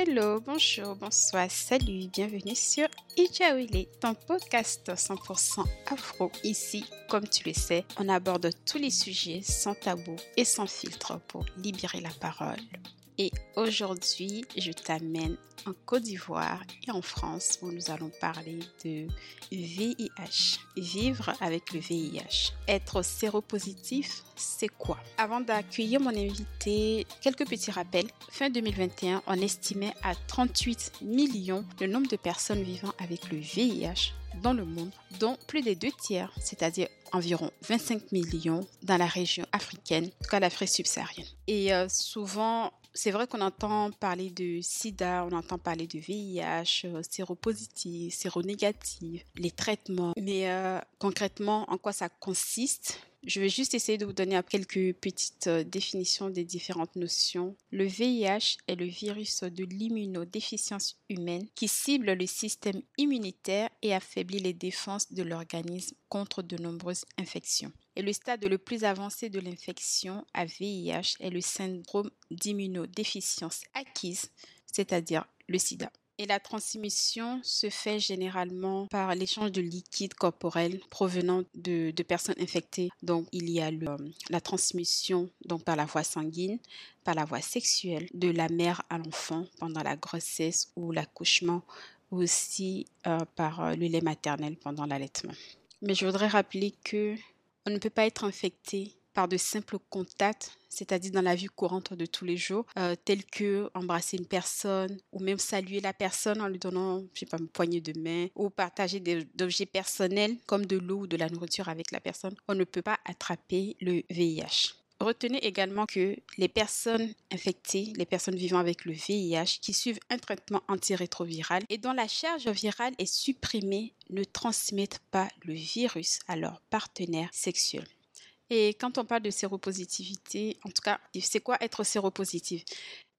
Hello, bonjour, bonsoir, salut, bienvenue sur Ijaouile, ton podcast 100% afro. Ici, comme tu le sais, on aborde tous les sujets sans tabou et sans filtre pour libérer la parole. Et aujourd'hui, je t'amène en Côte d'Ivoire et en France où nous allons parler de VIH. Vivre avec le VIH. Être séropositif, c'est quoi? Avant d'accueillir mon invité, quelques petits rappels. Fin 2021, on estimait à 38 millions le nombre de personnes vivant avec le VIH dans le monde, dont plus des deux tiers, c'est-à-dire environ 25 millions dans la région africaine, en tout cas l'Afrique subsaharienne. Et euh, souvent, c'est vrai qu'on entend parler de sida, on entend parler de VIH, euh, séropositif, séronégatif, les traitements. Mais euh, concrètement, en quoi ça consiste? Je vais juste essayer de vous donner quelques petites euh, définitions des différentes notions. Le VIH est le virus de l'immunodéficience humaine qui cible le système immunitaire et affaiblit les défenses de l'organisme contre de nombreuses infections. Et le stade le plus avancé de l'infection à VIH est le syndrome d'immunodéficience acquise, c'est-à-dire le sida. Et la transmission se fait généralement par l'échange de liquide corporel provenant de, personnes infectées. Donc, il y a la transmission donc par la voie sanguine, par la voie sexuelle, de la mère à l'enfant pendant la grossesse ou l'accouchement, ou aussi euh, par euh, le lait maternel pendant l'allaitement. Mais je voudrais rappeler que on ne peut pas être infecté par de simples contacts c'est-à-dire dans la vie courante de tous les jours, euh, tels que embrasser une personne ou même saluer la personne en lui donnant, je sais pas, une poignée de main ou partager des objets personnels comme de l'eau ou de la nourriture avec la personne. On ne peut pas attraper le VIH. Retenez également que les personnes infectées, les personnes vivant avec le VIH qui suivent un traitement antirétroviral et dont la charge virale est supprimée ne transmettent pas le virus à leur partenaire sexuel. Et quand on parle de séropositivité, en tout cas, c'est quoi être séropositif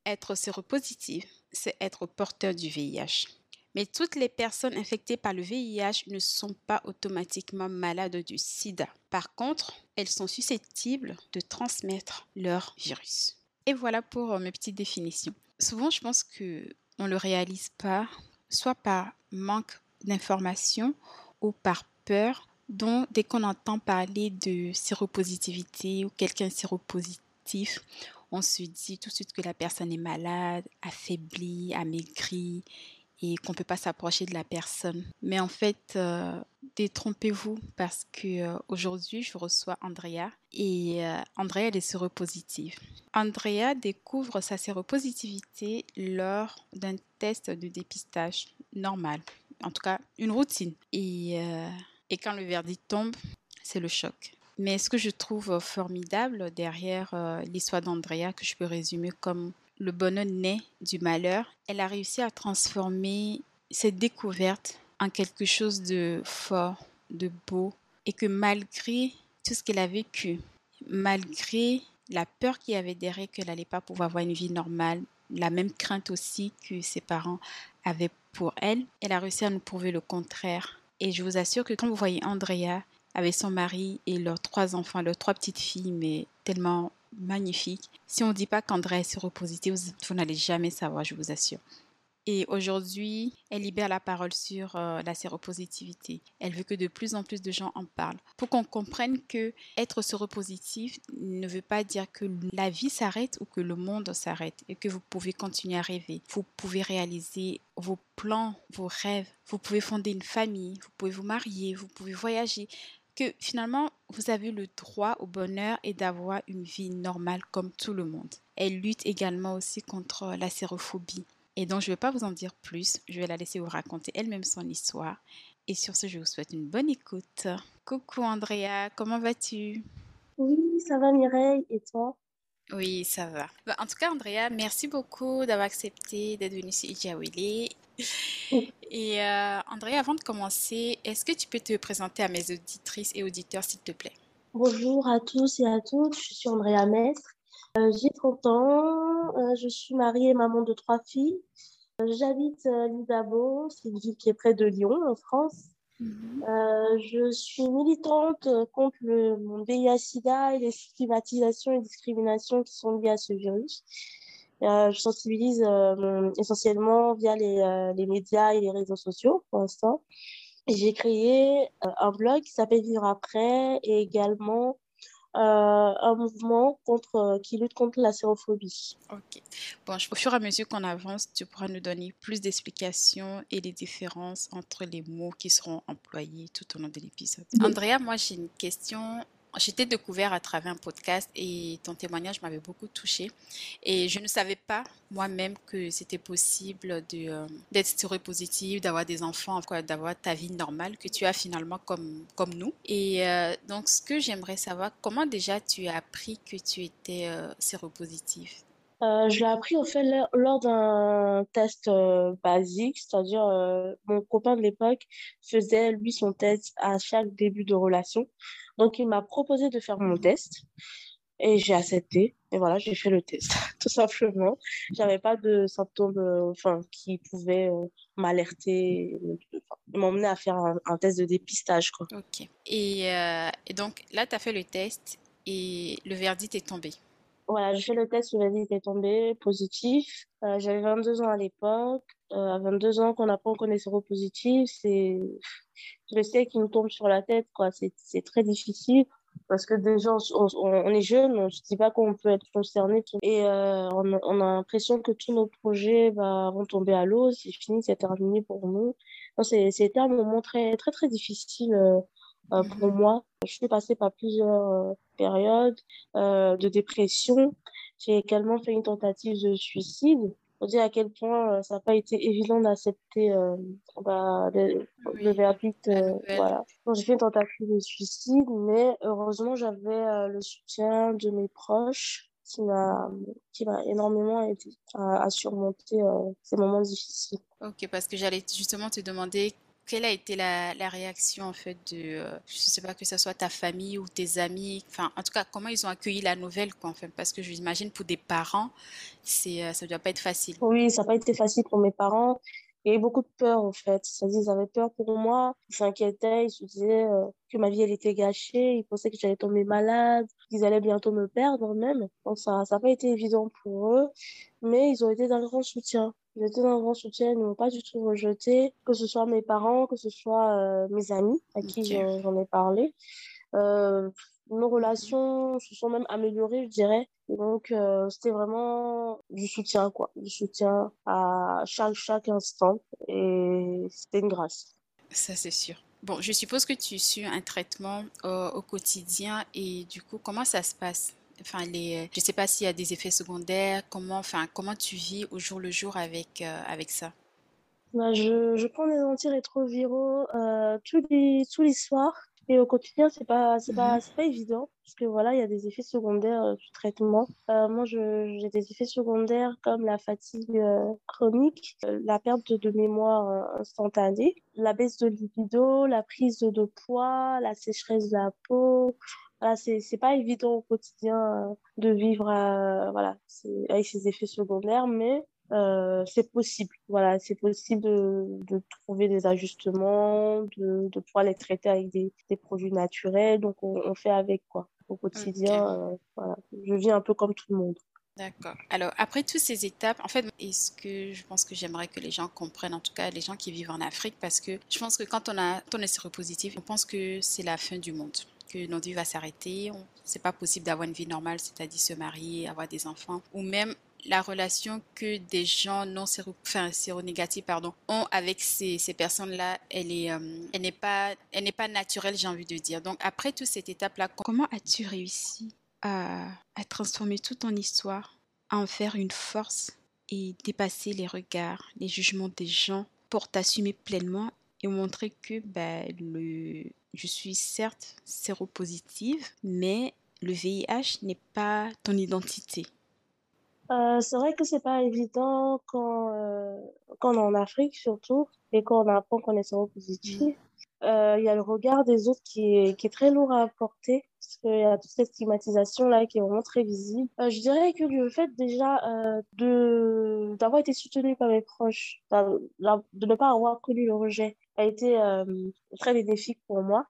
Être séropositif, c'est être porteur du VIH. Mais toutes les personnes infectées par le VIH ne sont pas automatiquement malades du sida. Par contre, elles sont susceptibles de transmettre leur virus. Et voilà pour euh, mes petites définitions. Souvent, je pense que on le réalise pas, soit par manque d'information ou par peur donc, dès qu'on entend parler de séropositivité ou quelqu'un séropositif, on se dit tout de suite que la personne est malade, affaiblie, amaigrie et qu'on ne peut pas s'approcher de la personne. Mais en fait, euh, détrompez-vous parce que euh, aujourd'hui, je reçois Andrea et euh, Andrea, elle est séropositive. Andrea découvre sa séropositivité lors d'un test de dépistage normal, en tout cas une routine. Et et quand le verdict tombe, c'est le choc. Mais ce que je trouve formidable derrière euh, l'histoire d'Andrea, que je peux résumer comme le bonheur né du malheur, elle a réussi à transformer cette découverte en quelque chose de fort, de beau, et que malgré tout ce qu'elle a vécu, malgré la peur qu'il y avait derrière qu'elle n'allait pas pouvoir avoir une vie normale, la même crainte aussi que ses parents avaient pour elle, elle a réussi à nous prouver le contraire. Et je vous assure que quand vous voyez Andrea avec son mari et leurs trois enfants, leurs trois petites filles, mais tellement magnifiques, si on ne dit pas qu'Andrea est séropositive, vous n'allez jamais savoir, je vous assure. Et aujourd'hui, elle libère la parole sur euh, la séropositivité. Elle veut que de plus en plus de gens en parlent. Pour qu'on comprenne que être séropositif ne veut pas dire que la vie s'arrête ou que le monde s'arrête et que vous pouvez continuer à rêver. Vous pouvez réaliser vos plans, vos rêves. Vous pouvez fonder une famille. Vous pouvez vous marier. Vous pouvez voyager que finalement, vous avez le droit au bonheur et d'avoir une vie normale comme tout le monde. Elle lutte également aussi contre la sérophobie. Et donc, je ne vais pas vous en dire plus. Je vais la laisser vous raconter elle-même son histoire. Et sur ce, je vous souhaite une bonne écoute. Coucou Andrea, comment vas-tu? Oui, ça va Mireille. Et toi? Oui, ça va. Bah, en tout cas, Andrea, merci beaucoup d'avoir accepté d'être venue sur Ijawili. Et euh, Andrea, avant de commencer, est-ce que tu peux te présenter à mes auditrices et auditeurs, s'il te plaît? Bonjour à tous et à toutes, je suis Andrea Mestre j'ai 30 ans, euh, je suis mariée et maman de trois filles. Euh, j'habite Lidabo, c'est une ville qui est près de Lyon, en France. Mhm. je suis militante contre le VIH-Sida et les stigmatisations et discriminations qui sont liées à ce virus. je sensibilise essentiellement via les, les médias et les réseaux sociaux pour l'instant. J'ai créé un blog qui s'appelle Vivre après et également euh, un mouvement contre, euh, qui lutte contre la sérophobie. Ok. Bon, au fur et à mesure qu'on avance, tu pourras nous donner plus d'explications et les différences entre les mots qui seront employés tout au long de l'épisode. Andrea, moi j'ai une question J'étais découvert à travers un podcast et ton témoignage m'avait beaucoup touché. Et je ne savais pas moi-même que c'était possible de, euh, d'être stéréopositive, d'avoir des enfants, d'avoir ta vie normale que tu as finalement comme, comme nous. Et euh, donc, ce que j'aimerais savoir, comment déjà tu as appris que tu étais euh, séropositive euh, je l'ai appris au fait lors d'un test euh, basique, c'est-à-dire euh, mon copain de l'époque faisait lui son test à chaque début de relation. Donc il m'a proposé de faire mon test et j'ai accepté et voilà, j'ai fait le test tout simplement. J'avais pas de symptômes enfin qui pouvaient m'alerter, m'emmener à faire un, test de dépistage quoi. OK. Et, et donc là tu as fait le test et le verdict est tombé. Voilà, j'ai fait le test, le verdict est tombé positif. Euh, j'avais 22 ans à l'époque. Euh, à 22 ans, qu'on apprend qu'on est séropositif, c'est, je sais qu'il nous tombe sur la tête, quoi. C'est, très difficile parce que déjà, on, on, est jeune, on ne se dit pas qu'on peut être concerné. Et euh, on, a l'impression que tous nos projets bah, vont tomber à l'eau, c'est fini, c'est terminé pour nous. c'était un moment très, très, très difficile euh, pour moi. Je suis passée par plusieurs euh, périodes euh, de dépression. J'ai également fait une tentative de suicide. On dit à quel point ça n'a pas été évident d'accepter bah, le, verdict. voilà. j'ai fait une tentative de suicide, mais heureusement, j'avais le soutien de mes proches qui m'a qui m'a énormément aidé à, surmonter ces moments difficiles. Ok, parce que j'allais justement te demander quelle a été la, réaction en fait de, euh, je sais pas que ce soit ta famille ou tes amis, enfin en tout cas comment ils ont accueilli la nouvelle quoi, enfin, parce que j'imagine pour des parents, c'est, euh, ça ne doit pas être facile. Oui, ça n'a pas été facile pour mes parents. Il y a eu beaucoup de peur en fait. C'est-à-dire, ils avaient peur pour moi, ils s'inquiétaient, ils se disaient euh, que ma vie elle était gâchée, ils pensaient que j'allais tomber malade, qu'ils allaient bientôt me perdre même. Donc ça n'a pas été évident pour eux, mais ils ont été d'un grand soutien. Étaient d'un grand soutien, ils ne m'ont pas du tout rejeté, que ce soit mes parents, que ce soit euh, mes amis à qui j'en ai parlé. Euh, nos relations se sont même améliorées, je dirais. Donc, euh, c'était vraiment du soutien, quoi. Du soutien à chaque, chaque instant. Et c'était une grâce. Ça, c'est sûr. Bon, je suppose que tu suis un traitement au quotidien et du coup, comment ça se passe? Enfin, les, je ne sais pas s'il y a des effets secondaires. Comment, enfin, comment tu vis au jour le jour avec, euh, avec ça? Bah, je, je prends des antirétroviraux euh, tous, les, tous les soirs. Et au quotidien, c'est pas, c'est pas, c'est pas évident parce que voilà, il y a des effets secondaires euh, du traitement. Euh, moi, je, j'ai des effets secondaires comme la fatigue euh, chronique, la perte de, mémoire instantanée, la baisse de libido, la prise de, poids, la sécheresse de la peau. Voilà, c'est, pas évident au quotidien de vivre voilà, avec ces effets secondaires, mais euh, c'est possible. Voilà, c'est possible de, de, trouver des ajustements, de, de, pouvoir les traiter avec des, des produits naturels. Donc, on, on, fait avec quoi. Au quotidien, euh, voilà. je vis un peu comme tout le monde. D'accord. Alors, après toutes ces étapes, en fait, est-ce que je pense que j'aimerais que les gens comprennent, en tout cas les gens qui vivent en Afrique, parce que je pense que quand on, a, quand on est séropositif, on pense que c'est la fin du monde que notre vie va s'arrêter. C'est pas possible d'avoir une vie normale, c'est-à-dire se marier, avoir des enfants, ou même la relation que des gens non séro, enfin, séronégatifs pardon, ont avec ces, ces personnes-là, elle est, euh, elle n'est pas, elle n'est pas naturelle, j'ai envie de dire. Donc après toute cette étape-là, comment as-tu réussi à, à transformer toute ton histoire, à en faire une force et dépasser les regards, les jugements des gens pour t'assumer pleinement et montrer que bah, le, je suis certes séropositive, mais le VIH n'est pas ton identité. Euh, c'est vrai que c'est pas évident quand, euh, quand on est en Afrique surtout et quand on apprend qu'on est séropositif. Mm. Euh, il y a le regard des autres qui est, qui est très lourd à porter parce qu'il y a toute cette stigmatisation là qui est vraiment très visible. Je dirais que le fait déjà de d'avoir été soutenu par mes proches, de ne pas avoir connu le rejet, a été très bénéfique pour moi.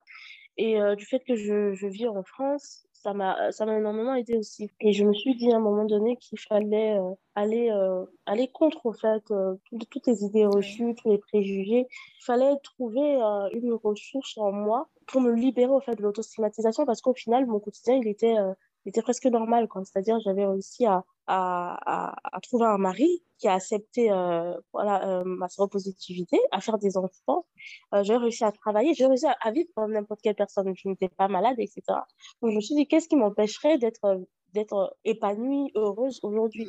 Et du fait que je, je vis en France, ça m'a ça m'a énormément aidé aussi. Et je me suis dit à un moment donné qu'il fallait euh, aller euh, aller contre au fait euh, toutes les idées reçues, tous les préjugés. Il fallait trouver une ressource en moi pour me libérer au fait de l'autostigmatisation parce qu'au final mon quotidien il était il était presque normal quoi. C'est-à-dire j'avais réussi à à, à, trouver un mari qui a accepté euh, voilà, euh, ma séropositivité, à faire des enfants. Euh, j'ai réussi à travailler, j'ai réussi à, vivre comme n'importe quelle personne. Je n'étais pas malade, etc. Donc je me suis dit, qu'est-ce qui m'empêcherait d'être d'être épanouie, heureuse aujourd'hui?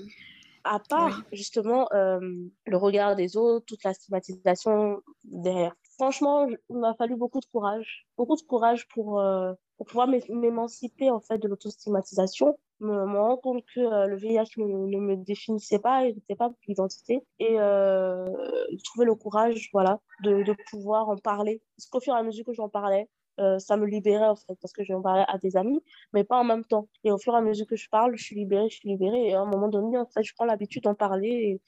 À part justement le regard des autres, toute la stigmatisation derrière. Franchement, il m'a fallu beaucoup de courage, beaucoup de courage pour, pour pouvoir m'émanciper en fait de l'autostigmatisation me, me compte que euh, le VIH ne, me définissait pas, il n'était pas mon identité. Et euh, trouver le courage voilà, de, pouvoir en parler. Parce qu'au fur et à mesure que j'en parlais, euh, ça me libérait en fait, parce que j'en parlais à des amis, mais pas en même temps. Et au fur et à mesure que je parle, je suis libérée, je suis libérée. Et à un moment donné, en fait, je prends l'habitude d'en parler. Et,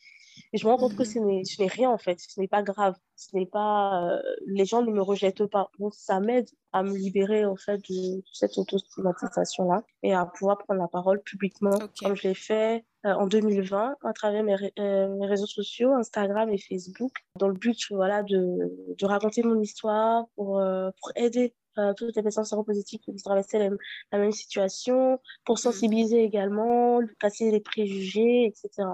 et, je me rends compte que mhm. ce n'est rien en fait, ce n'est pas grave, ce n'est pas. Euh, les gens ne me rejettent pas. Donc ça m'aide à me libérer en fait de, cette auto-stigmatisation là et à pouvoir prendre la parole publiquement comme je l'ai fait euh, en 2020 à travers mes, euh, mes, réseaux sociaux Instagram et Facebook dans le but voilà de, de raconter mon histoire pour pour aider toutes les personnes séropositives qui traversaient la, la, même situation, pour mhm. sensibiliser également, casser les préjugés, etc.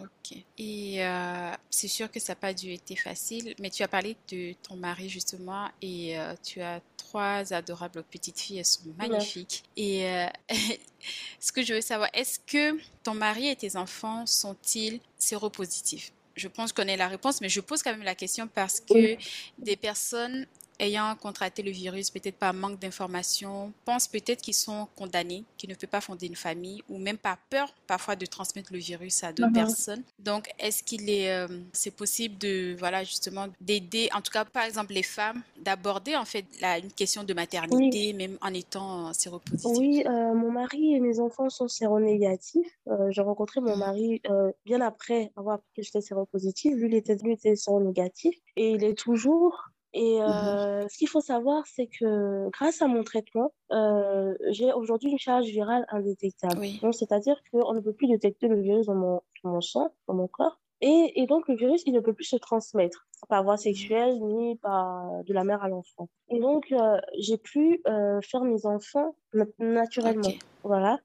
Ok. Et euh, c'est sûr que ça n'a pas dû être facile, mais tu as parlé de ton mari justement et euh, tu as trois adorables petites filles, elles sont magnifiques. Et euh, ce que je veux savoir, est-ce que ton mari et tes enfants sont-ils séropositifs? Je pense qu'on ait la réponse, mais je pose quand même la question parce que des personnes ayant contracté le virus, peut-être par manque d'informations, pensent peut-être qu'ils sont condamnés, qu'ils ne peuvent pas fonder une famille ou même par peur parfois de transmettre le virus à d'autres uh-huh. personnes. Donc, est-ce qu'il est, euh, c'est possible de, voilà, justement, d'aider, en tout cas, par exemple, les femmes, d'aborder en fait la, une question de maternité, même en étant séropositif Oui, euh, mon mari et mes enfants sont séronégatifs. Euh, j'ai rencontré mon mmh. mari bien après avoir appris que j'étais séropositive. Lui, il était, lui, était séronégatif et il est toujours et mmh euh, ce qu'il faut savoir, c'est que grâce à mon traitement, euh, j'ai aujourd'hui une charge virale indétectable. Donc, c'est-à-dire qu'on ne peut plus détecter le virus dans mon, dans mon sang, dans mon corps. Et, et, donc, le virus, il ne peut plus se transmettre par voie sexuelle ni par de la mère à l'enfant. Et donc, euh, j'ai pu euh, faire mes enfants naturellement. Voilà.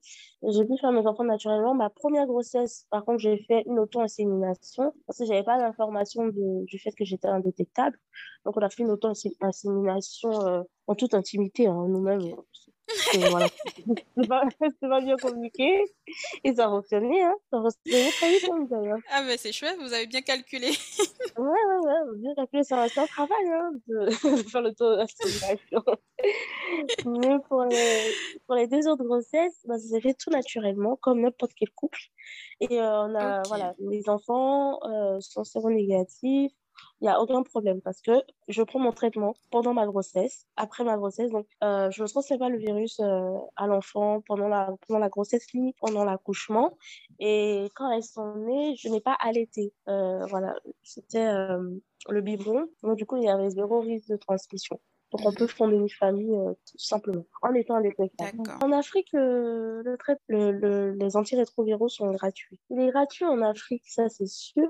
J'ai pu faire mes enfants naturellement. Ma première grossesse, par contre, j'ai fait une auto-insémination parce que j'avais pas d'information du fait que j'étais indétectable. Donc, on a fait une auto-insémination euh, en toute intimité, hein, nous-mêmes voilà. c'est pas, pas, bien communiqué. Et ça a fonctionné, hein. Ça a fonctionné très vite, hein. Ah, mais c'est chouette, vous avez bien calculé. ouais, ouais, ouais, bien calculé. C'est un, un travail, hein, de, faire le taux mais pour les, pour les deux autres grossesses, bah, ça s'est fait tout naturellement, comme n'importe quel couple. Et euh, on a, voilà, les enfants euh, sont séronégatifs il n'y a aucun problème parce que je prends mon traitement pendant ma grossesse, après ma grossesse. Donc, euh, je ne transmets pas le virus euh, à l'enfant pendant la, pendant la grossesse ni pendant l'accouchement. Et quand elles sont nées, je n'ai pas allaité. Euh, voilà, c'était le biberon. Donc, du coup, il y avait zéro risque de transmission. Donc, on peut fonder une famille tout simplement en étant indétectable. En Afrique, le, le, le, les antirétroviraux sont gratuits. Il est gratuit en Afrique, ça c'est sûr.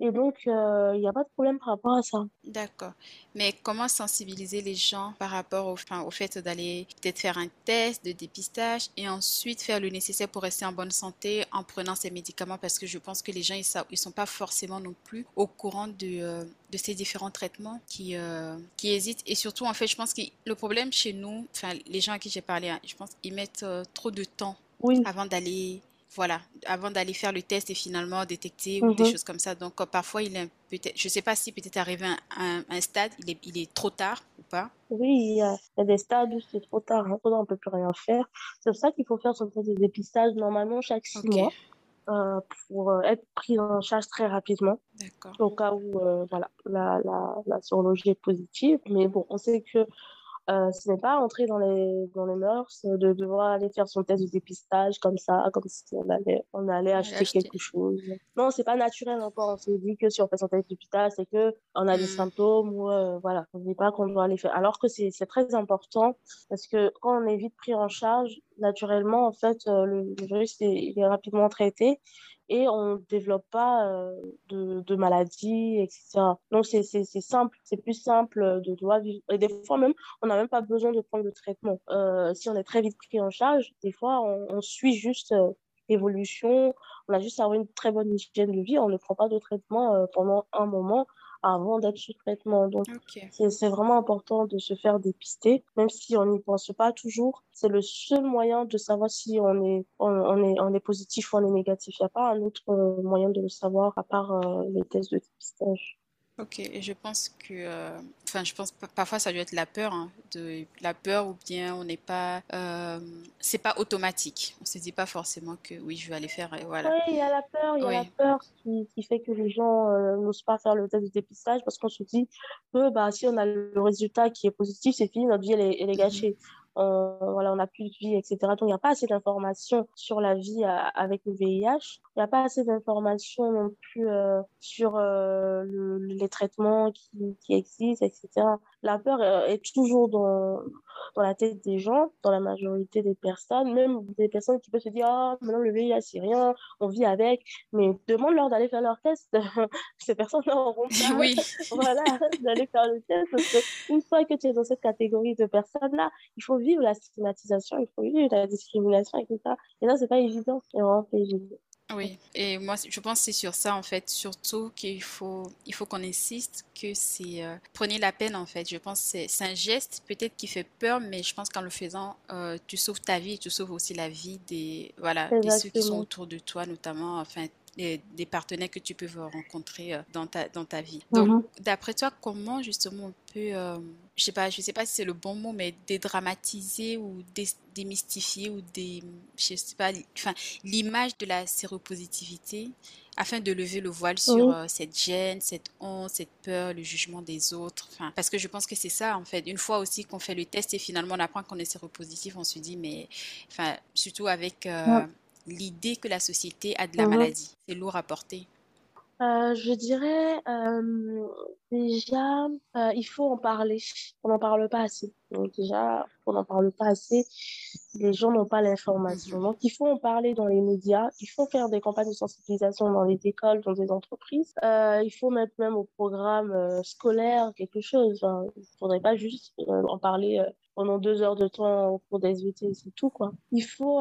Et donc, il euh, n'y a pas de problème par rapport à ça. D'accord. Mais comment sensibiliser les gens par rapport au, enfin, au fait d'aller peut-être faire un test de dépistage et ensuite faire le nécessaire pour rester en bonne santé en prenant ces médicaments? Parce que je pense que les gens, ils ne sont pas forcément non plus au courant de, euh, de ces différents traitements qui, euh, qui hésitent. Et surtout, en fait, je pense que le problème chez nous, enfin, les gens à qui j'ai parlé, hein, je pense qu'ils mettent trop de temps avant d'aller voilà, avant d'aller faire le test et finalement détecter ou des mhm. choses comme ça. Donc, parfois, il est peut-être, je ne sais pas si peut-être arrivé à un, stade, il est, il est trop tard ou pas. Oui, il y, a, des stades où c'est trop tard, hein, on ne peut plus rien faire. C'est pour ça qu'il faut faire son test de dépistage normalement chaque six mois. Euh, pour euh, être pris en charge très rapidement au cas où euh, voilà, la, la, la, est positive. Mais bon, on sait que euh, ce n'est pas entrer dans les, dans les mœurs de devoir aller faire son test de dépistage comme ça, comme si on allait, on allait acheter, quelque chose. Non, c'est pas naturel encore. On se dit que si on fait son test de dépistage, c'est que on a des hmm. symptômes ou euh, voilà. On ne dit pas qu'on doit aller faire. Alors que c'est très important parce que quand on est vite pris en charge, naturellement, en fait, euh, le, virus est, est rapidement traité et on ne développe pas euh, de, maladies, etc. Donc, c'est simple, c'est plus simple de devoir vivre. Et des fois, même, on n'a même pas besoin de prendre le traitement. Euh, si on est très vite pris en charge, des fois, on, suit juste euh, l'évolution, on a juste à avoir une très bonne hygiène de vie, on ne prend pas de traitement pendant un moment avant d'être sous traitement. Donc, c'est vraiment important de se faire dépister, même si on n'y pense pas toujours. C'est le seul moyen de savoir si on est, on, est, on est positif ou on est négatif. Il n'y a pas un autre euh, moyen de le savoir à part euh, les tests de dépistage. Ok, et je pense que, euh, enfin, je pense parfois ça doit être la peur, hein, de la peur ou bien on n'est pas, euh, c'est pas automatique. On se dit pas forcément que oui, je vais aller faire, et voilà. Oui, il y a la peur, il y a la peur qui, qui, fait que les gens euh, n'osent pas faire le test de dépistage parce qu'on se dit que bah si on a le résultat qui est positif, c'est fini, notre vie elle est, elle est mm-hmm. gâchée on, voilà, on n'a plus de vie, etc. Donc, il n'y a pas assez d'informations sur la vie euh, avec le VIH. Il n'y a pas assez d'informations non plus euh, sur euh, les traitements qui, qui existent, etc. La peur est toujours dans, dans la tête des gens, dans la majorité des personnes, même des personnes qui peuvent se dire Ah, maintenant le VIH, c'est rien, on vit avec. Mais demande-leur d'aller faire leur test. Ces personnes n'auront pas oui. voilà, d'aller faire le test. Parce qu'une fois que tu es dans cette catégorie de personnes-là, il faut vivre la stigmatisation, il faut vivre la discrimination, etc. Et ça, c'est pas évident. C'est vraiment pas évident. Oui, et moi je pense que c'est sur ça en fait, surtout qu'il faut, il faut qu'on insiste que c'est euh, prenez la peine en fait. Je pense que c'est un geste peut-être qui fait peur, mais je pense qu'en le faisant, euh, tu sauves ta vie et tu sauves aussi la vie des voilà des ceux qui sont autour de toi, notamment enfin des, partenaires que tu peux rencontrer euh, dans ta, dans ta vie. Donc, mhm. d'après toi, comment justement on peut, euh, je sais pas, je sais pas si c'est le bon mot, mais dédramatiser ou démystifier ou des, je sais pas, enfin, l'image de la séropositivité afin de lever le voile sur euh, cette gêne, cette honte, cette peur, le jugement des autres. Enfin, parce que je pense que c'est ça, en fait. Une fois aussi qu'on fait le test et finalement on apprend qu'on est séropositif, on se dit, mais, enfin, surtout avec l'idée que la société a de la mhm. maladie C'est lourd à porter. Euh, je dirais euh, déjà, euh, il faut en parler. On n'en parle pas assez. Donc déjà, on n'en parle pas assez. Les gens n'ont pas l'information. Donc il faut en parler dans les médias. Il faut faire des campagnes de sensibilisation dans les écoles, dans des entreprises. il faut mettre même au programme scolaire quelque chose. il ne faudrait pas juste en parler pendant deux heures de temps au cours des SVT, c'est tout, quoi. Il faut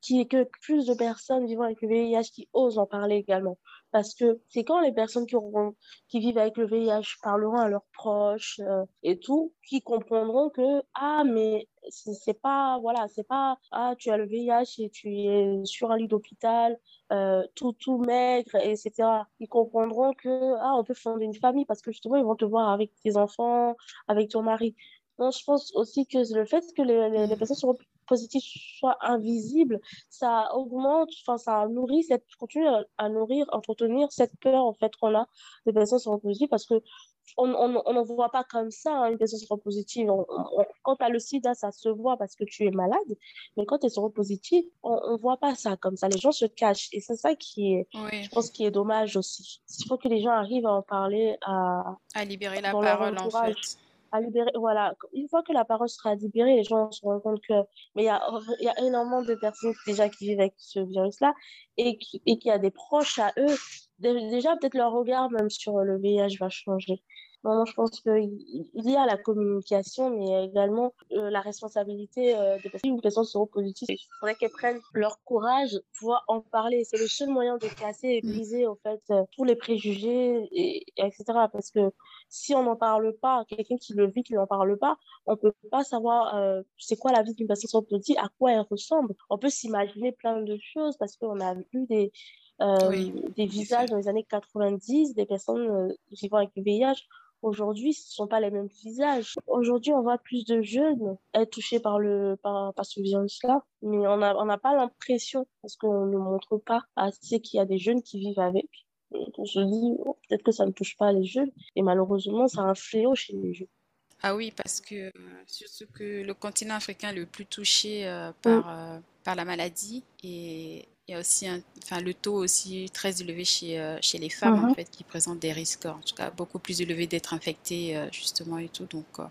qu'il y ait plus de personnes vivant avec le VIH qui osent en parler également parce que c'est quand les personnes qui, vivent avec le VIH parleront à leurs proches euh, et tout, qui comprendront que, ah, mais c'est pas, voilà, c'est pas, ah, tu as le VIH et tu es sur un lit d'hôpital, euh, tout, tout maigre, etc. Ils comprendront que, ah, on peut fonder une famille parce que justement, ils vont te voir avec tes enfants, avec ton mari. Non, je pense aussi que le fait que les, les, les personnes seront positif soit invisible, ça augmente, enfin, ça nourrit cette, continue à, nourrir, entretenir cette peur, en fait, qu'on a des personnes séropositives parce que on ne voit pas comme ça hein, une personne séropositive. quand tu as le sida, ça se voit parce que tu es malade, mais quand tu es séropositive, on ne voit pas ça comme ça. Les gens se cachent et c'est ça qui est, je pense, qui est dommage aussi. Il faut que les gens arrivent à en parler, à, à libérer la parole, en fait à libérer. Voilà, une fois que la parole sera libérée, les gens se rendent compte que. Mais il y a, y a énormément de personnes déjà qui vivent avec ce virus-là et qu'il et a des proches à eux. Déjà, peut-être leur regard même sur le VIH va changer. Non, je pense qu'il y a la communication, mais également euh, la responsabilité euh, des personnes, qui sont positives. Il faudrait qu'elles prennent leur courage pour en parler. C'est le seul moyen de casser et briser, en fait, euh, tous les préjugés, et, etc. Parce que si on n'en parle pas, quelqu'un qui le vit, qui n'en parle pas, on peut pas savoir c'est quoi la vie d'une personne positive, à quoi elle ressemble. On peut s'imaginer plein de choses parce qu'on a vu des, des visages dans les années 90, des personnes vivant avec le VIH Aujourd'hui, ce ne sont pas les mêmes visages. Aujourd'hui, on voit plus de jeunes être touchés par, le, par, par ce virus-là, mais on n'a on pas l'impression, parce qu'on ne montre pas assez qu'il y a des jeunes qui vivent avec. on se dit, oh, peut-être que ça ne touche pas les jeunes, et malheureusement, c'est un fléau chez les jeunes. Ah oui, parce que surtout que le continent africain est le plus touché euh, Mm, par, euh, par la maladie et il y a aussi un, enfin, le taux aussi très élevé chez, euh, chez les femmes en mhm, fait qui présentent des risques en tout cas beaucoup plus élevés d'être infectées euh, justement et tout. Donc euh,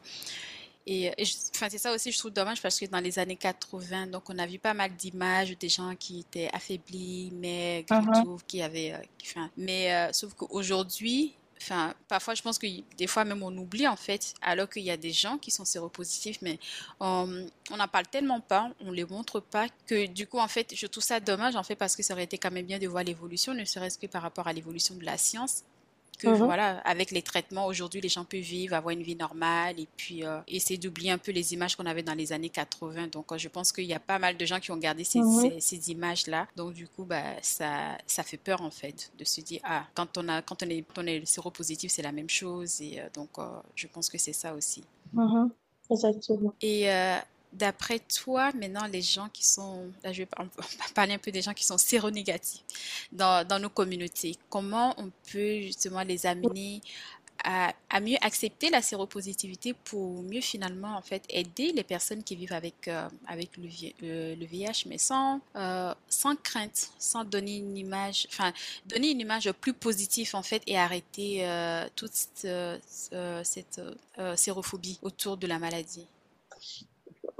et, enfin c'est ça aussi je trouve dommage parce que dans les années 80 donc on a vu pas mal d'images des gens qui étaient affaiblis maigres mhm, tout qui avaient qui- enfin, mais sauf qu'aujourd'hui Enfin, parfois, je pense que des fois même on oublie en fait, alors qu'il y a des gens qui sont séropositifs, mais on n'en parle tellement pas, on les montre pas, que du coup, en fait, je trouve ça dommage en fait parce que ça aurait été quand même bien de voir l'évolution, ne serait-ce que par rapport à l'évolution de la science que mhm, voilà, avec les traitements, aujourd'hui, les gens peuvent vivre, avoir une vie normale et puis euh, essayer d'oublier un peu les images qu'on avait dans les années 80. Donc, euh, je pense qu'il y a pas mal de gens qui ont gardé ces, mhm, ces, ces images-là. Donc, du coup, bah, ça, ça fait peur, en fait, de se dire, ah, quand on a, quand on est, on est séropositif, c'est la même chose. Et euh, donc, je pense que c'est ça aussi. mhm. Exactement. Et euh, d'après toi, maintenant, les gens qui sont, là, je vais parler un peu des gens qui sont séronégatifs dans, dans nos communautés, comment on peut justement les amener à, mieux accepter la séropositivité pour mieux finalement en fait aider les personnes qui vivent avec, euh, le, vi- le, le VIH, mais sans, euh, sans crainte, sans donner une image, enfin, donner une image plus positive en fait et arrêter euh, toute cette sérophobie autour de la maladie.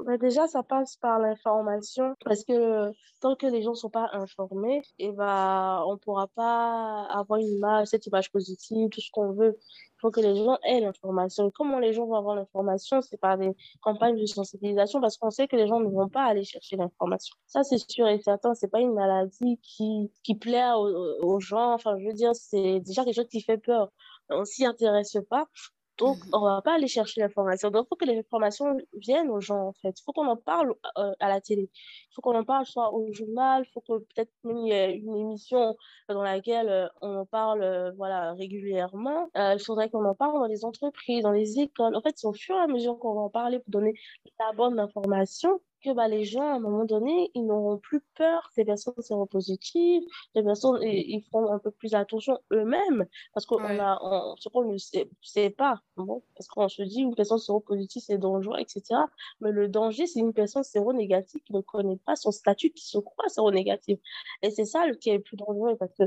Bah, déjà, ça passe par l'information parce que tant que les gens ne sont pas informés, et bah, on ne pourra pas avoir une image, cette image positive, tout ce qu'on veut. Il faut que les gens aient l'information. Comment les gens vont avoir l'information? C'est par des campagnes de sensibilisation parce qu'on sait que les gens ne vont pas aller chercher l'information. Ça, c'est sûr et certain. C'est pas une maladie qui, qui plaît aux, aux gens. Enfin, je veux dire, c'est déjà quelque chose qui fait peur. On s'y intéresse pas. Donc, Mhm. on va pas aller chercher l'information. Donc, il faut que les informations viennent aux gens, en fait. Il faut qu'on en parle euh, à la télé. Il faut qu'on en parle soit au journal. Il faut que peut-être même il y ait une émission dans laquelle euh, on en parle euh, voilà, régulièrement. Euh, il faudrait qu'on en parle dans les entreprises, dans les écoles. En fait, c'est au fur et à mesure qu'on va en parler pour donner la bonne information que bah, les gens, à un moment donné, ils n'auront plus peur des personnes séropositives. Les personnes, ils, ils feront un peu plus attention eux-mêmes parce qu'on Ouais, a, on, ce qu'on ne sait, sait pas, bon, parce qu'on se dit une personne séropositive, c'est dangereux, etc. Mais le danger, c'est une personne séronégative qui ne connaît pas son statut, qui se croit séronégative. Et c'est ça le qui est le plus dangereux, parce que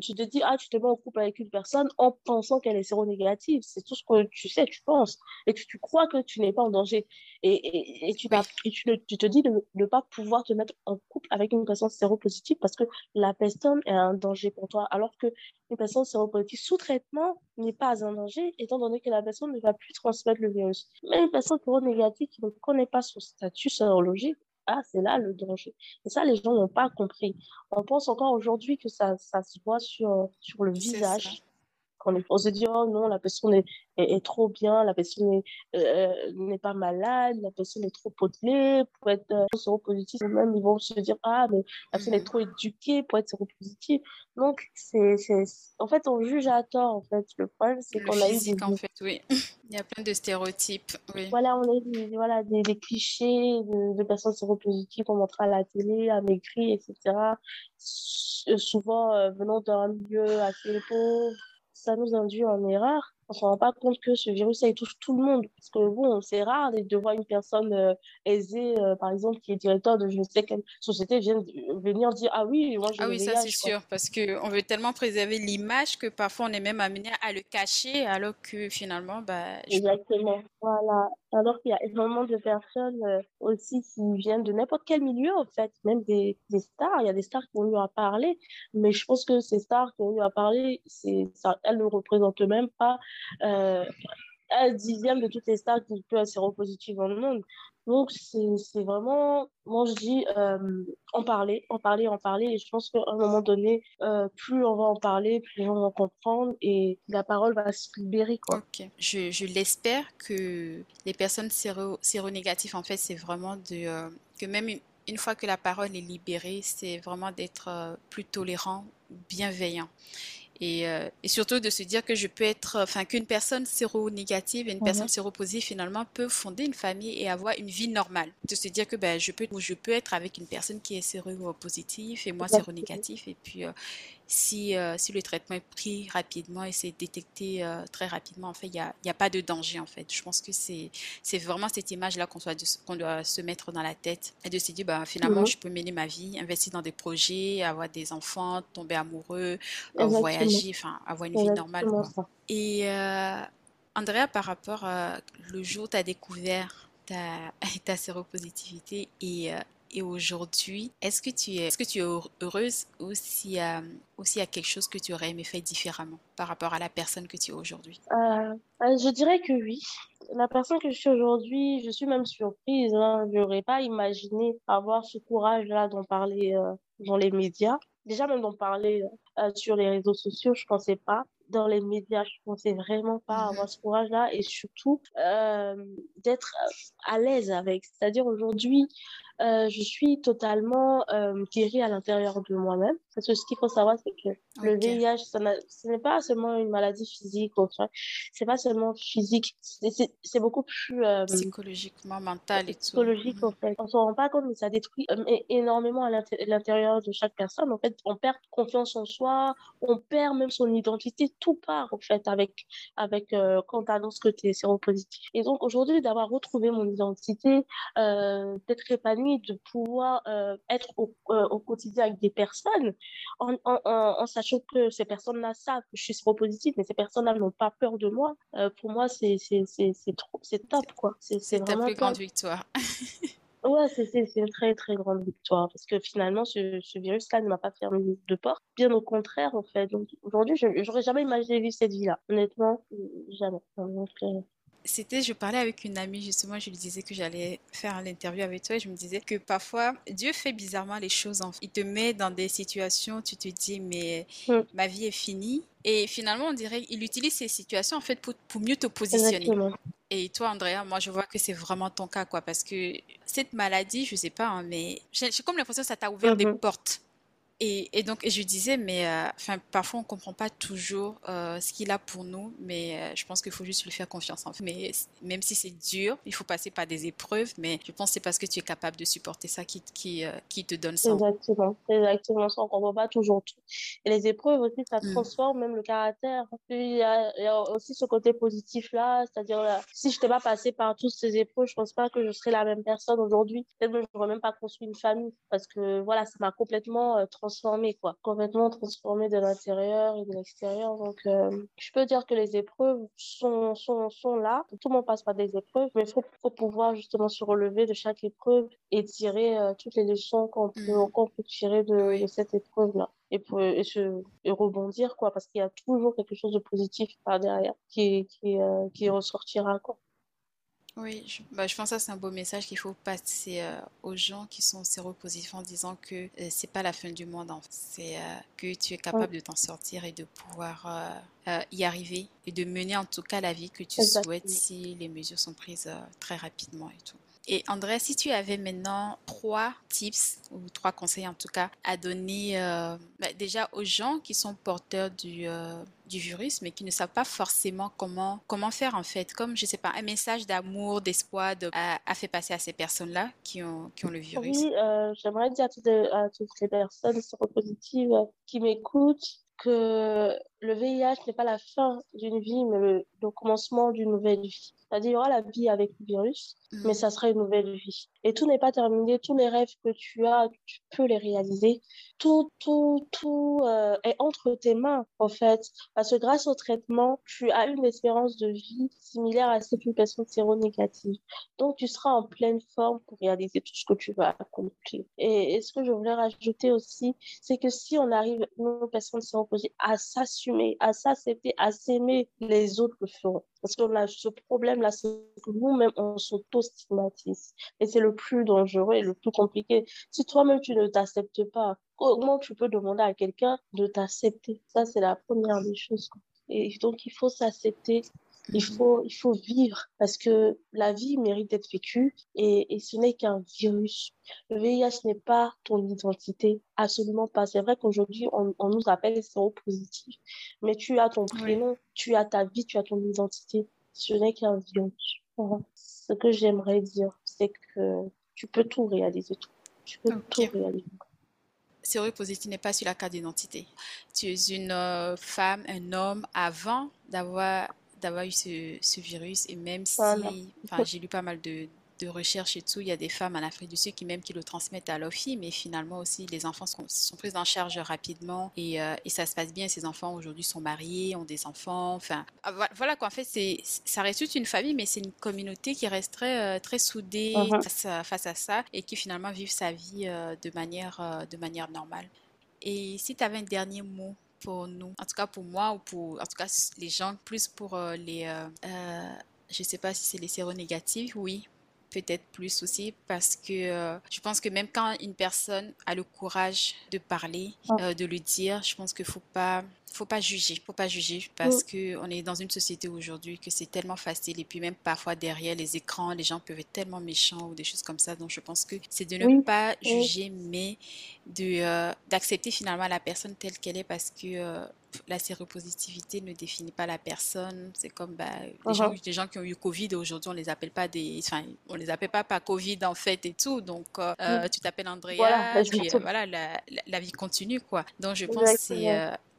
tu te dis, ah, tu te mets en couple avec une personne en pensant qu'elle est séronégative. C'est tout ce que tu sais, tu penses. Et tu, tu crois que tu n'es pas en danger. Et, et, tu, tu, te dis de ne pas pouvoir te mettre en couple avec une personne séropositive parce que la personne est un danger pour toi. Alors que une personne séropositive sous traitement n'est pas un danger, étant donné que la personne ne va plus transmettre le virus. Mais une personne séronégative qui ne connaît pas son statut sérologique, ah, c'est là le danger. Et ça, les gens n'ont pas compris. On pense encore aujourd'hui que ça, ça se voit sur, sur le visage. Quand on se dit, oh non, la personne est, est, est trop bien, la personne euh, n'est pas malade, la personne est trop potelée pour être euh, séropositive. Même, ils vont se dire, ah, mais la personne est Mhm. trop éduquée pour être séropositive. Donc, c'est, en fait, on juge à tort, en fait. Le problème, c'est qu'on a eu des, en fait, oui. Il y a plein de stéréotypes, oui. voilà, on a des, voilà, des, des clichés de, de personnes séropositives qu'on montre à la télé, amaigries, etc. S- souvent, euh, venant d'un milieu assez pauvre, ça nous induit en erreur. On se rend pas compte que ce virus, ça, il touche tout le monde. Parce que bon, c'est rare de voir une personne euh, aisée, euh, par exemple, qui est directeur de je ne sais quelle société, vienne, venir dire, ah oui, moi j'ai Ah oui, ça c'est sûr, parce que on veut tellement préserver l'image que parfois on est même amené à le cacher, alors que finalement, bah, je... Exactement. Voilà. Alors qu'il y a énormément de personnes euh, aussi qui viennent de n'importe quel milieu, en fait, même des, des stars. Il y a des stars qui ont eu à parler, mais je pense que ces stars qui ont eu à parler, elles ne représentent même pas euh, un dixième de toutes les stars qui peuvent être séropositives dans le monde. Donc, c'est, vraiment, moi je dis, euh, en parler, en parler, en parler. Et je pense qu'à un moment donné, euh, plus on va en parler, plus les gens vont comprendre et la parole va se libérer, quoi. Je, je l'espère que les personnes séro, séronégatives, en fait, c'est vraiment de, euh, que même une, une fois que la parole est libérée, c'est vraiment d'être plus tolérant, bienveillant. Et, euh, et, surtout de se dire que je peux être, enfin qu'une personne séronégative et une personne séropositive finalement peut fonder une famille et avoir une vie normale. De se dire que ben, je, peux, je peux être avec une personne qui est séropositive et moi séronégatif et puis euh, si, euh, si le traitement est pris rapidement et c'est détecté euh, très rapidement, en fait, il n'y a, a, pas de danger, en fait. Je pense que c'est vraiment cette image-là qu'on qu'on doit se mettre dans la tête et de se dire, bah, finalement, je peux mener ma vie, investir dans des projets, avoir des enfants, tomber amoureux, euh, voyager, enfin, avoir une vie normale. Et Andrea, par rapport le jour où tu as découvert ta, ta séropositivité et et aujourd'hui, est-ce que tu es, heureuse ou s'il y, a, y a quelque chose que tu aurais aimé faire différemment par rapport à la personne que tu es aujourd'hui? Euh, euh, Je dirais que oui. La personne que je suis aujourd'hui, je suis même surprise. Hein. Je n'aurais pas imaginé avoir ce courage-là d'en parler euh, dans les médias. Déjà, même d'en parler sur les réseaux sociaux, je ne pensais pas dans les médias. Je pensais vraiment pas avoir ce courage-là et surtout d'être à l'aise avec. C'est-à-dire aujourd'hui, euh, je suis totalement euh, guérie à l'intérieur de moi-même. Parce que ce qu'il faut savoir, c'est que le VIH, ce n'est pas seulement une maladie physique, c'est pas seulement physique, c'est beaucoup plus... Euh, Psychologiquement, mental et tout. Psychologique, en fait. On se rend pas compte, mais ça détruit euh, énormément à l'intérieur de chaque personne. En fait, on perd confiance en soi, on perd même son identité, tout part, en fait, avec, avec euh, quand tu annonces que tu es séropositif. Et donc, aujourd'hui, d'avoir retrouvé mon identité, d'être épanouie, de pouvoir euh, être au, euh, au, quotidien avec des personnes en, en, en, sachant que ces personnes-là savent que je suis séropositive, mais ces personnes-là n'ont pas peur de moi. Euh, pour moi, c'est top, quoi. C'est ta plus grande victoire. Ouais, c'est une très très grande victoire parce que finalement ce, ce virus-là ne m'a pas fermé de porte, bien au contraire en fait. Donc aujourd'hui, je n'aurais jamais imaginé vivre cette vie-là, honnêtement, jamais. Donc, c'était, je parlais avec une amie justement, je lui disais que j'allais faire l'interview avec toi et je me disais que parfois Dieu fait bizarrement les choses. En fait. Il te met dans des situations, tu te dis mais mm. ma vie est finie. Et finalement, on dirait il utilise ces situations en fait pour, pour mieux te positionner. Et toi, Andrea, moi, je vois que c'est vraiment ton cas, quoi, parce que cette maladie, je sais pas, hein, mais j'ai comme l'impression que ça t'a ouvert des mm-hmm. portes. Et, et, donc, je lui disais, mais euh, enfin, parfois, on ne comprend pas toujours euh, ce qu'il a pour nous, mais euh, je pense qu'il faut juste lui faire confiance. En fait. Mais même si c'est dur, il faut passer par des épreuves, mais je pense que c'est parce que tu es capable de supporter ça qui, qui, qui te donne ça. Exactement, exactement ça. On ne comprend pas toujours tout. Et les épreuves aussi, ça mm. transforme même le caractère. il, y a, il y a, aussi ce côté positif-là, c'est-à-dire, si je n'étais pas passé par toutes ces épreuves, je ne pense pas que je serais la même personne aujourd'hui. Peut-être que je n'aurais même pas construit une famille, parce que voilà, ça m'a complètement transformé transformé, quoi. Complètement transformé de l'intérieur et de l'extérieur. Donc, euh, je peux dire que les épreuves sont, sont, sont là. Tout le monde passe par des épreuves, mais il faut, faut, pouvoir justement se relever de chaque épreuve et tirer euh, toutes les leçons qu'on peut, mm. qu'on peut tirer de, de cette épreuve-là. Et, pour, et, se, et rebondir, quoi, parce qu'il y a toujours quelque chose de positif par derrière qui, qui, euh, qui ressortira, quoi. Oui, je, bah, je pense que c'est un beau message qu'il faut passer euh, aux gens qui sont séropositifs en disant que euh, c'est pas la fin du monde. C'est euh, que tu es capable de t'en sortir et de pouvoir y arriver et de mener en tout cas la vie que tu souhaites si les mesures sont prises très rapidement et tout. Et André, si tu avais maintenant trois tips ou trois conseils en tout cas à donner euh, bah, déjà aux gens qui sont porteurs du, euh, du virus mais qui ne savent pas forcément comment, comment faire en fait, comme je sais pas, un message d'amour, d'espoir à, faire passer à ces personnes-là qui ont, qui ont le virus. Oui, euh, j'aimerais dire à toutes, à toutes les personnes séropositives qui m'écoutent que le VIH n'est pas la fin d'une vie, mais le, le commencement d'une nouvelle vie. C'est-à-dire, il y aura la vie avec le virus, mm. mais ça sera une nouvelle vie. Et tout n'est pas terminé. Tous les rêves que tu as, tu peux les réaliser. Tout, tout, tout euh, est entre tes mains, en fait. Parce que grâce au traitement, tu as une espérance de vie similaire à celle d'une personne séronégative. Donc, tu seras en pleine forme pour réaliser tout ce que tu vas accomplir. Et, et ce que je voulais rajouter aussi, c'est que si on arrive, nous, personnes séropositives, à à s'accepter, à s'aimer, les autres le feront. Parce qu'on a ce problème-là, c'est que nous-mêmes, on s'auto-stigmatise. Et c'est le plus dangereux et le plus compliqué. Si toi-même, tu ne t'acceptes pas, comment tu peux demander à quelqu'un de t'accepter? Ça, c'est la première des choses. Et donc, il faut s'accepter Il faut, il faut vivre parce que la vie mérite d'être vécue et, et ce n'est qu'un virus. Le VIH n'est pas ton identité, absolument pas. C'est vrai qu'aujourd'hui, on, on, nous appelle séropositif, mais tu as ton prénom, tu as ta vie, tu as ton identité. Ce n'est qu'un virus. Ce que j'aimerais dire, c'est que tu peux tout réaliser. Tout. Tu peux tout réaliser séropositif n'est pas sur la carte d'identité. Tu es une euh, femme, un homme avant d'avoir d'avoir eu ce, ce, virus et même si, enfin, j'ai lu pas mal de, de recherche et tout, il y a des femmes en Afrique du Sud qui même qui le transmettent à leurs filles, mais finalement aussi les enfants sont, sont pris en charge rapidement et, euh, et, ça se passe bien. Ces enfants aujourd'hui sont mariés, ont des enfants. Enfin, ah, voilà quoi. En fait, c'est ça reste toute une famille, mais c'est une communauté qui reste très, euh, très soudée uh-huh. face, à, face, à, ça et qui finalement vivent sa vie euh, de manière, de manière normale. Et si tu avais un dernier mot pour nous, en tout cas pour moi ou pour, en tout cas les gens, plus pour les, je sais pas si c'est les séronégatifs, oui, peut-être plus aussi parce que euh, je pense que même quand une personne a le courage de parler, euh, de le dire, je pense qu'il faut pas faut pas juger, faut pas juger parce que on est dans une société aujourd'hui que c'est tellement facile et puis même parfois derrière les écrans, les gens peuvent être tellement méchants ou des choses comme ça. Donc je pense que c'est de ne pas juger mais de euh, d'accepter finalement la personne telle qu'elle est parce que la séropositivité ne définit pas la personne. C'est comme bah, les, gens, uh-huh. gens, qui ont eu Covid aujourd'hui, on les appelle pas des, enfin, on les appelle pas pas Covid en fait et tout. Donc euh, euh, tu t'appelles Andrea, voilà, puis euh, voilà, la, la, vie continue quoi. Donc je pense que c'est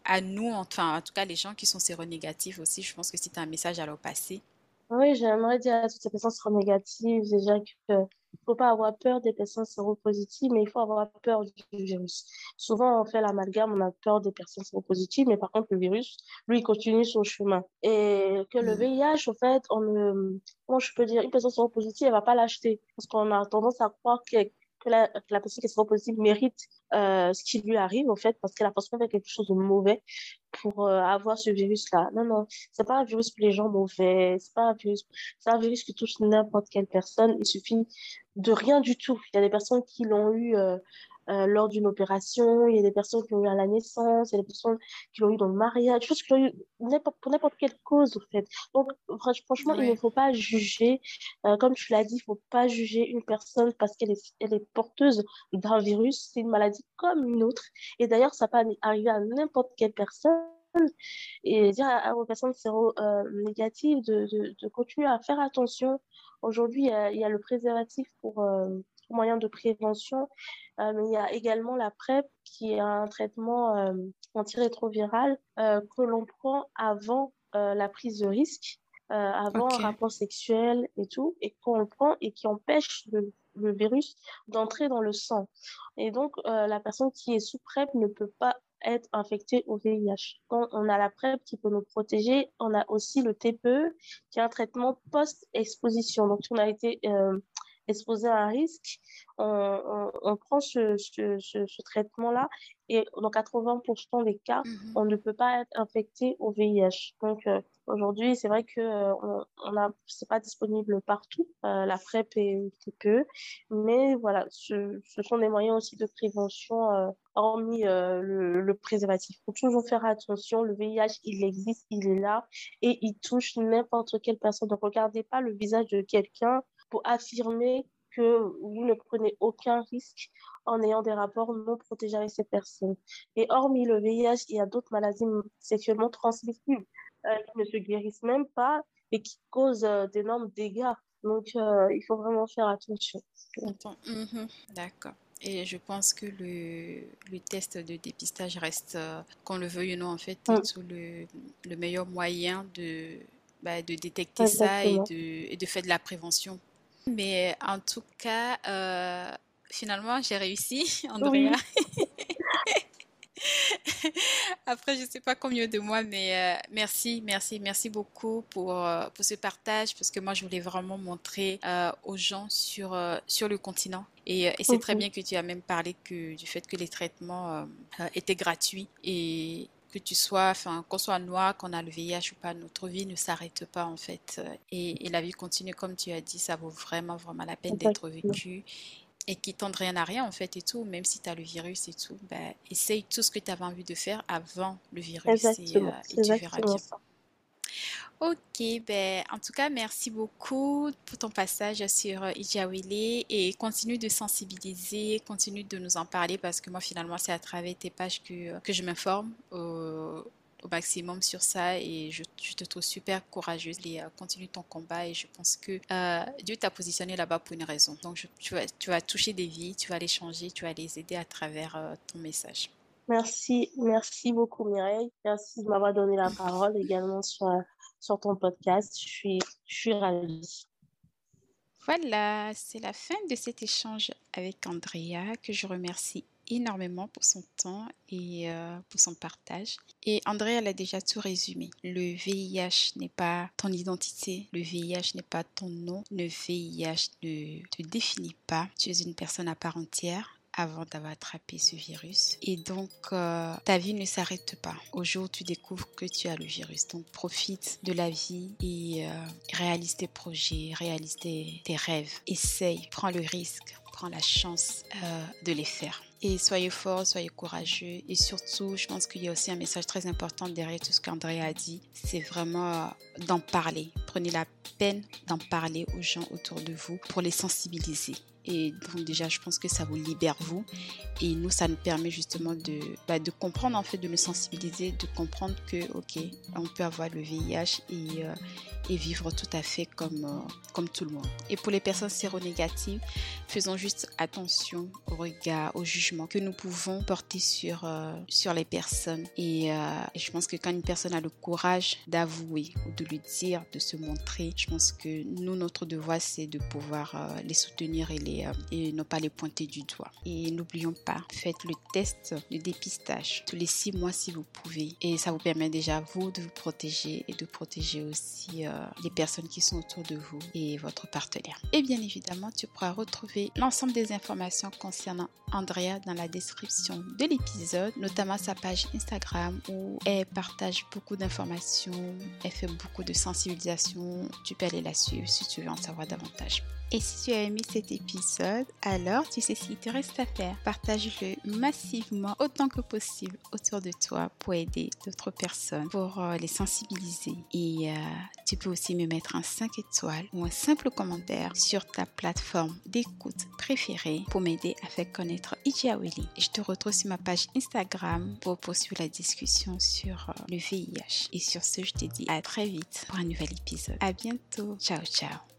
à nous, enfin en tout cas les gens qui sont séronégatifs aussi, je pense que si tu as un message à leur passer. Oui, j'aimerais dire à toutes ces personnes séronégatives déjà que il ne faut pas avoir peur des personnes séropositives, mais il faut avoir peur du virus. Souvent, on fait l'amalgame, on a peur des personnes séropositives, mais par contre, le virus, lui, il continue son chemin. Et que le VIH, mm. en fait, on ne, comment je peux dire, une personne séropositive, elle va pas l'acheter. Parce qu'on a tendance à croire que que la, que la personne qui est séropositive mérite euh, ce qui lui arrive, en fait, parce qu'elle a forcément fait quelque chose de mauvais pour euh, avoir ce virus-là. Non, non, c'est pas un virus pour les gens mauvais, c'est pas un virus, c'est un virus qui touche n'importe quelle personne. Il suffit de rien du tout. Il y a des personnes qui l'ont eu euh, lors d'une opération, il y a des personnes qui l'ont eu à la naissance, il y a des personnes qui l'ont eu dans le mariage, choses qui l'ont eu pour n'importe quelle cause, en fait. Donc, franchement, il ne faut pas juger, euh, comme tu l'as dit, il ne faut pas juger une personne parce qu'elle est, elle est porteuse d'un virus. C'est une maladie comme une autre. Et d'ailleurs, ça peut arriver à n'importe quelle personne et dire aux personnes séro-négatives euh, de, de, de, continuer à faire attention. Aujourd'hui, il y, a le préservatif pour, moyen de prévention, euh, mais il y a également la PrEP qui est un traitement euh, antirétroviral euh, que l'on prend avant la prise de risque. avant un rapport sexuel et tout, et qu'on le prend et qui empêche le, le virus d'entrer dans le sang. Et donc, la personne qui est sous PrEP ne peut pas être infectée au VIH. Quand on a la PrEP qui peut nous protéger, on a aussi le TPE qui est un traitement post-exposition. Donc, si on a été exposé à un risque, on, on, prend ce, ce, ce, traitement-là et dans 80% des cas, mhm. on ne peut pas être infecté au VIH. Donc euh, aujourd'hui, c'est vrai que euh, on, a, c'est pas disponible partout, euh, la PrEP et TPE, mais voilà, ce, ce, sont des moyens aussi de prévention hormis le, le, préservatif. Il faut toujours faire attention, le VIH, il existe, il est là et il touche n'importe quelle personne. Donc regardez pas le visage de quelqu'un pour affirmer que vous ne prenez aucun risque en ayant des rapports non protégés avec ces personnes. Et hormis le VIH, il y a d'autres maladies sexuellement transmissibles euh, qui ne se guérissent même pas et qui causent euh, d'énormes dégâts. Donc, euh, il faut vraiment faire attention. Mhm. D'accord. Et je pense que le, le, test de dépistage reste, qu'on le veuille ou non, en fait, mm. le, le, meilleur moyen de, bah, de détecter ça et de, et de faire de la prévention mais en tout cas, euh, finalement, j'ai réussi, Andrea. Après, je ne sais pas combien de moi, mais euh, merci, merci, merci beaucoup pour, euh, pour ce partage, parce que moi, je voulais vraiment montrer aux gens sur, sur le continent. Et, et c'est très bien que tu as même parlé que, du fait que les traitements étaient gratuits. Et, que tu sois, enfin, qu'on soit noir, qu'on a le VIH ou pas, notre vie ne s'arrête pas en fait. Et, la vie continue, comme tu as dit, ça vaut vraiment, vraiment la peine d'être vécu et qui tente rien à rien en fait et tout, même si tu as le virus et tout, ben, essaye tout ce que tu avais envie de faire avant le virus et, euh, tu verras bien. Ok, ben, en tout cas, merci beaucoup pour ton passage sur euh, Ijawele et continue de sensibiliser, continue de nous en parler parce que moi, finalement, c'est à travers tes pages que, euh, je m'informe au, maximum sur ça et je, te trouve super courageuse euh, continue ton combat et je pense que euh, Dieu t'a positionné là-bas pour une raison. Donc, tu vas, tu vas toucher des vies, tu vas les changer, tu vas les aider à travers ton message. Merci, merci beaucoup Mireille. Merci de m'avoir donné la parole également sur, sur ton podcast. Je suis, je suis ravie. Voilà, c'est la fin de cet échange avec Andrea que je remercie énormément pour son temps et euh, pour son partage. Et Andrea elle a déjà tout résumé. Le VIH n'est pas ton identité, le VIH n'est pas ton nom, le VIH ne te définit pas. Tu es une personne à part entière avant d'avoir attrapé ce virus. Et donc, euh, ta vie ne s'arrête pas au jour où tu découvres que tu as le virus. Donc, profite de la vie et euh, réalise tes projets, réalise tes, tes rêves. Essaye, prends le risque, la chance euh, de les faire. Et soyez forts, soyez courageux. Et surtout, je pense qu'il y a aussi un message très important derrière tout ce qu'André a dit. C'est vraiment euh, d'en parler. Prenez la peine d'en parler aux gens autour de vous pour les sensibiliser. Et donc déjà, je pense que ça vous libère vous. Et nous, ça nous permet justement de, bah, de comprendre, en fait, de nous sensibiliser, de comprendre que, ok, on peut avoir le VIH et, euh, et vivre tout à fait comme, euh, comme tout le monde. Et pour les personnes séronégatives, faisons juste attention au regard, au jugement que nous pouvons porter sur, euh, sur les personnes. Et, euh, et je pense que quand une personne a le courage d'avouer ou de lui dire, de se montrer, je pense que nous, notre devoir, c'est de pouvoir les soutenir et, les, et ne pas les pointer du doigt. Et n'oublions pas, faites le test de dépistage tous les six mois si vous pouvez. Et ça vous permet déjà, vous, de vous protéger et de protéger aussi les personnes qui sont autour de vous et votre partenaire. Et bien évidemment, tu pourras retrouver l'ensemble des informations concernant Andrea dans la description de l'épisode, notamment sa page Instagram où elle partage beaucoup d'informations, elle fait beaucoup de sensibilisation. Tu peux aller la suivre si tu veux en savoir davantage. Et si tu as aimé cet épisode, alors tu sais ce qu'il te reste à faire. Partage-le massivement autant que possible autour de toi pour aider d'autres personnes, pour euh, les sensibiliser. Et euh, tu peux aussi me mettre un 5 étoiles ou un simple commentaire sur ta plateforme d'écoute préférée pour m'aider à faire connaître Ijiawili. Je te retrouve sur ma page Instagram pour poursuivre la discussion sur euh, le VIH. Et sur ce, je te dis à très vite pour un nouvel épisode. À bientôt. Ciao, ciao.